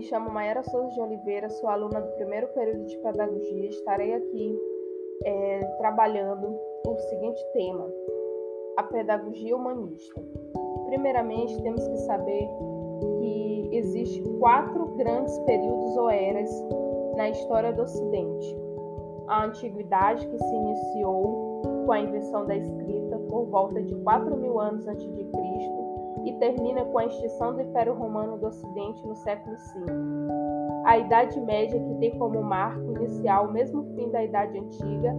me chamo Mayara Souza de Oliveira, sou aluna do primeiro período de pedagogia. Estarei aqui é, trabalhando o seguinte tema: a pedagogia humanista. Primeiramente, temos que saber que existe quatro grandes períodos ou eras na história do Ocidente. A antiguidade, que se iniciou com a invenção da escrita por volta de 4 mil anos antes de Cristo e termina com a extinção do Império Romano do Ocidente no século V. A Idade Média, que tem como marco inicial o mesmo fim da Idade Antiga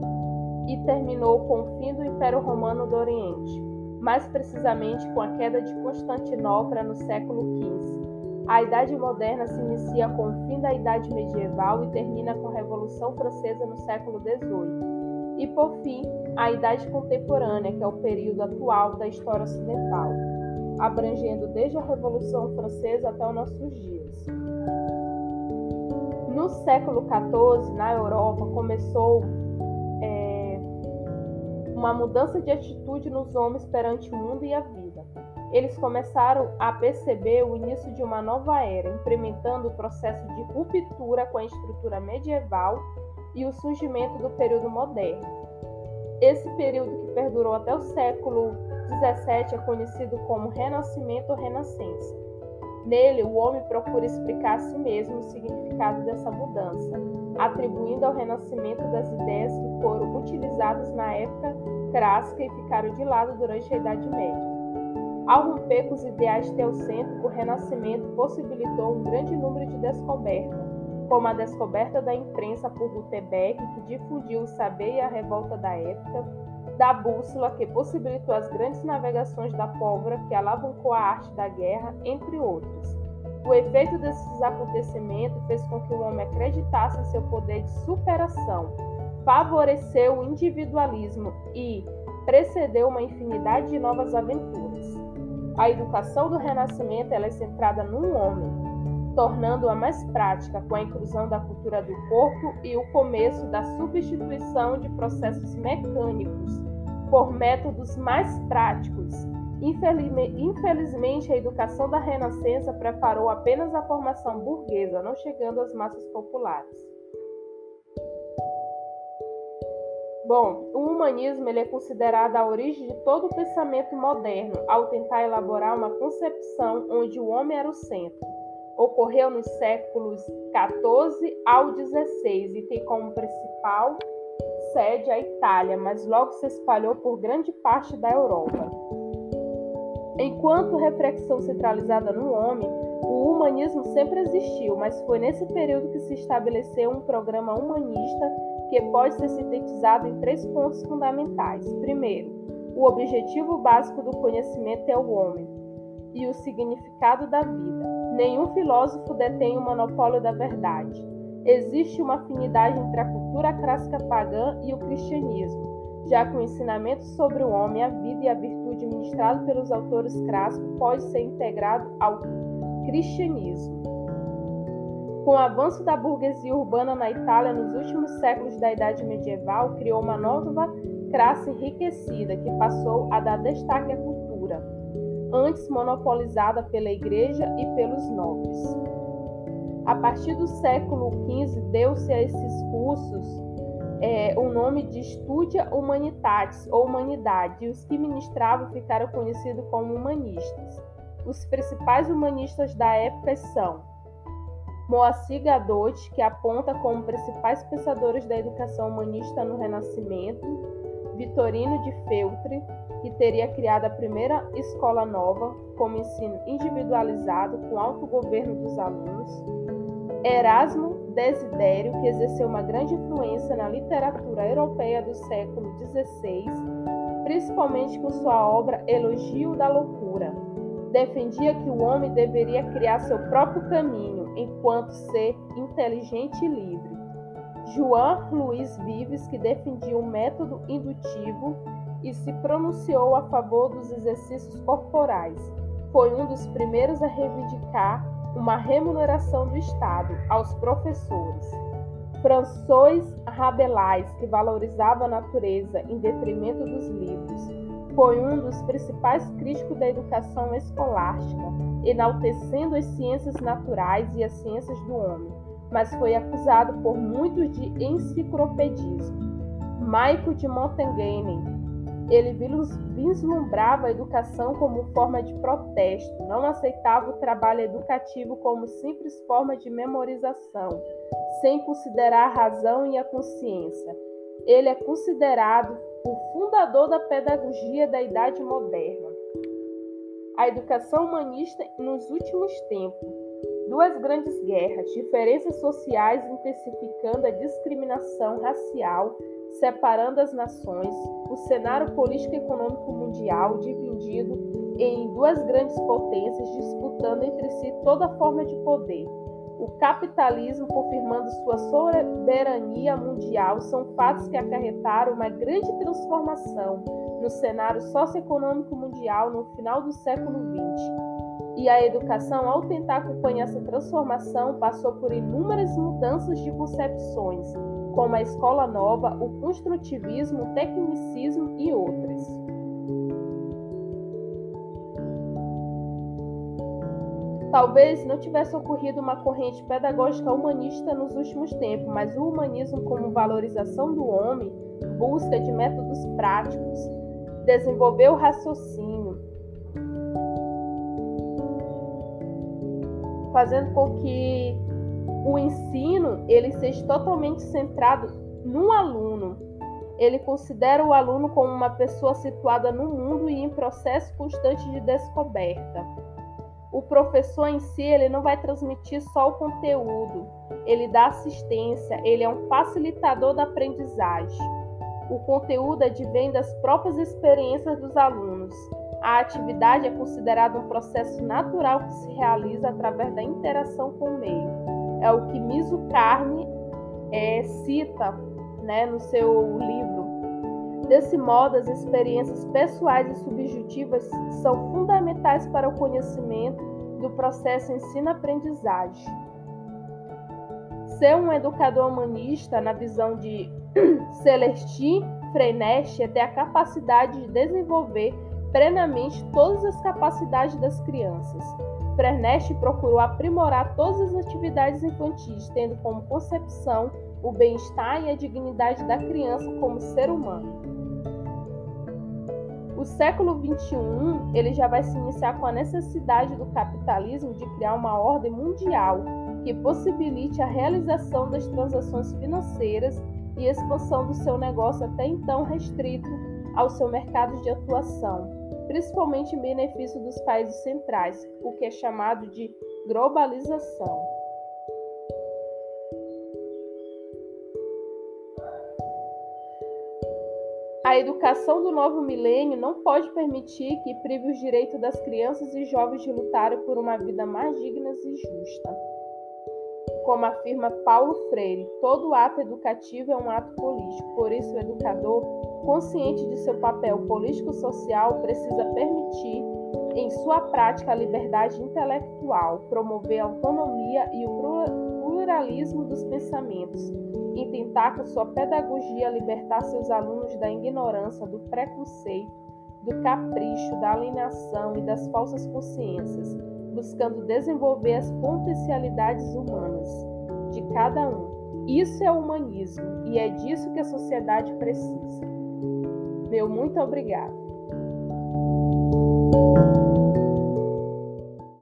e terminou com o fim do Império Romano do Oriente, mais precisamente com a queda de Constantinopla no século XV. A Idade Moderna se inicia com o fim da Idade Medieval e termina com a Revolução Francesa no século XVIII. E, por fim, a Idade Contemporânea, que é o período atual da história ocidental abrangendo desde a Revolução Francesa até os nossos dias. No século XIV, na Europa, começou é, uma mudança de atitude nos homens perante o mundo e a vida. Eles começaram a perceber o início de uma nova era, implementando o processo de ruptura com a estrutura medieval e o surgimento do período moderno. Esse período que perdurou até o século 17 é conhecido como Renascimento ou Renascença. Nele, o homem procura explicar a si mesmo o significado dessa mudança, atribuindo ao renascimento das ideias que foram utilizadas na época clássica e ficaram de lado durante a Idade Média. Ao romper com os ideais teocêntricos, o Renascimento possibilitou um grande número de descobertas, como a descoberta da imprensa por Gutenberg, que difundiu o saber e a revolta da época, da bússola que possibilitou as grandes navegações da pólvora que alavancou a arte da guerra, entre outros. O efeito desses acontecimentos fez com que o homem acreditasse em seu poder de superação, favoreceu o individualismo e precedeu uma infinidade de novas aventuras. A educação do Renascimento é centrada no homem, tornando-a mais prática com a inclusão da cultura do corpo e o começo da substituição de processos mecânicos por métodos mais práticos. Infelizmente, a educação da Renascença preparou apenas a formação burguesa, não chegando às massas populares. Bom, o humanismo ele é considerado a origem de todo o pensamento moderno, ao tentar elaborar uma concepção onde o homem era o centro. Ocorreu nos séculos 14 ao 16 e tem como principal sede a Itália, mas logo se espalhou por grande parte da Europa. Enquanto reflexão centralizada no homem, o humanismo sempre existiu, mas foi nesse período que se estabeleceu um programa humanista que pode ser sintetizado em três pontos fundamentais. Primeiro, o objetivo básico do conhecimento é o homem e o significado da vida. Nenhum filósofo detém o monopólio da verdade. Existe uma afinidade entre a cultura clássica pagã e o cristianismo, já que o ensinamento sobre o homem, a vida e a virtude ministrado pelos autores clássicos pode ser integrado ao cristianismo. Com o avanço da burguesia urbana na Itália nos últimos séculos da Idade Medieval, criou uma nova classe enriquecida que passou a dar destaque à cultura, antes monopolizada pela Igreja e pelos nobres. A partir do século XV, deu-se a esses cursos é, o nome de Studia Humanitatis, ou Humanidade, e os que ministravam ficaram conhecidos como humanistas. Os principais humanistas da época são Moacir Gadotti, que aponta como principais pensadores da educação humanista no Renascimento, Vitorino de Feltre, que teria criado a primeira escola nova, como ensino individualizado com autogoverno dos alunos, Erasmo Desidério, que exerceu uma grande influência na literatura europeia do século XVI, principalmente com sua obra Elogio da Loucura. Defendia que o homem deveria criar seu próprio caminho enquanto ser inteligente e livre. João Luiz Vives, que defendia o método indutivo e se pronunciou a favor dos exercícios corporais. Foi um dos primeiros a reivindicar uma remuneração do Estado aos professores. François Rabelais, que valorizava a natureza em detrimento dos livros, foi um dos principais críticos da educação escolástica. enaltecendo as ciências naturais e as ciências do homem, mas foi acusado por muitos de enciclopedismo. Michael de Montaigne, ele vislumbrava a educação como forma de protesto, não aceitava o trabalho educativo como simples forma de memorização, sem considerar a razão e a consciência. Ele é considerado o fundador da pedagogia da Idade Moderna. A educação humanista nos últimos tempos. Duas grandes guerras, diferenças sociais intensificando a discriminação racial, separando as nações, o cenário político e econômico mundial dividido em duas grandes potências disputando entre si toda forma de poder o capitalismo confirmando sua soberania mundial são fatos que acarretaram uma grande transformação no cenário socioeconômico mundial no final do século XX. E a educação, ao tentar acompanhar essa transformação, passou por inúmeras mudanças de concepções, como a escola nova, o construtivismo, o tecnicismo e outras. Talvez não tivesse ocorrido uma corrente pedagógica humanista nos últimos tempos, mas o humanismo, como valorização do homem, busca de métodos práticos, desenvolveu o raciocínio, fazendo com que o ensino ele seja totalmente centrado no aluno. Ele considera o aluno como uma pessoa situada no mundo e em processo constante de descoberta o professor em si ele não vai transmitir só o conteúdo, ele dá assistência, ele é um facilitador da aprendizagem. O conteúdo advém das próprias experiências dos alunos. A atividade é considerada um processo natural que se realiza através da interação com o meio. É o que Miso Carne é, cita né, no seu livro Desse modo, as experiências pessoais e subjetivas são fundamentais para o conhecimento do processo ensino-aprendizagem. Ser um educador humanista, na visão de Celestin Freinet, é ter a capacidade de desenvolver plenamente todas as capacidades das crianças. Freinet procurou aprimorar todas as atividades infantis, tendo como concepção o bem-estar e a dignidade da criança como ser humano. O século XXI ele já vai se iniciar com a necessidade do capitalismo de criar uma ordem mundial que possibilite a realização das transações financeiras e expansão do seu negócio até então restrito ao seu mercado de atuação, principalmente em benefício dos países centrais, o que é chamado de globalização. A educação do novo milênio não pode permitir que prive os direitos das crianças e jovens de lutarem por uma vida mais digna e justa. Como afirma Paulo Freire, todo ato educativo é um ato político, por isso o educador, consciente de seu papel político-social, precisa permitir em sua prática a liberdade intelectual, promover a autonomia e o pluralismo dos pensamentos, e tentar com sua pedagogia libertar seus alunos da ignorância, do preconceito, do capricho, da alienação e das falsas consciências, buscando desenvolver as potencialidades humanas de cada um. Isso é o humanismo e é disso que a sociedade precisa. Meu muito obrigado.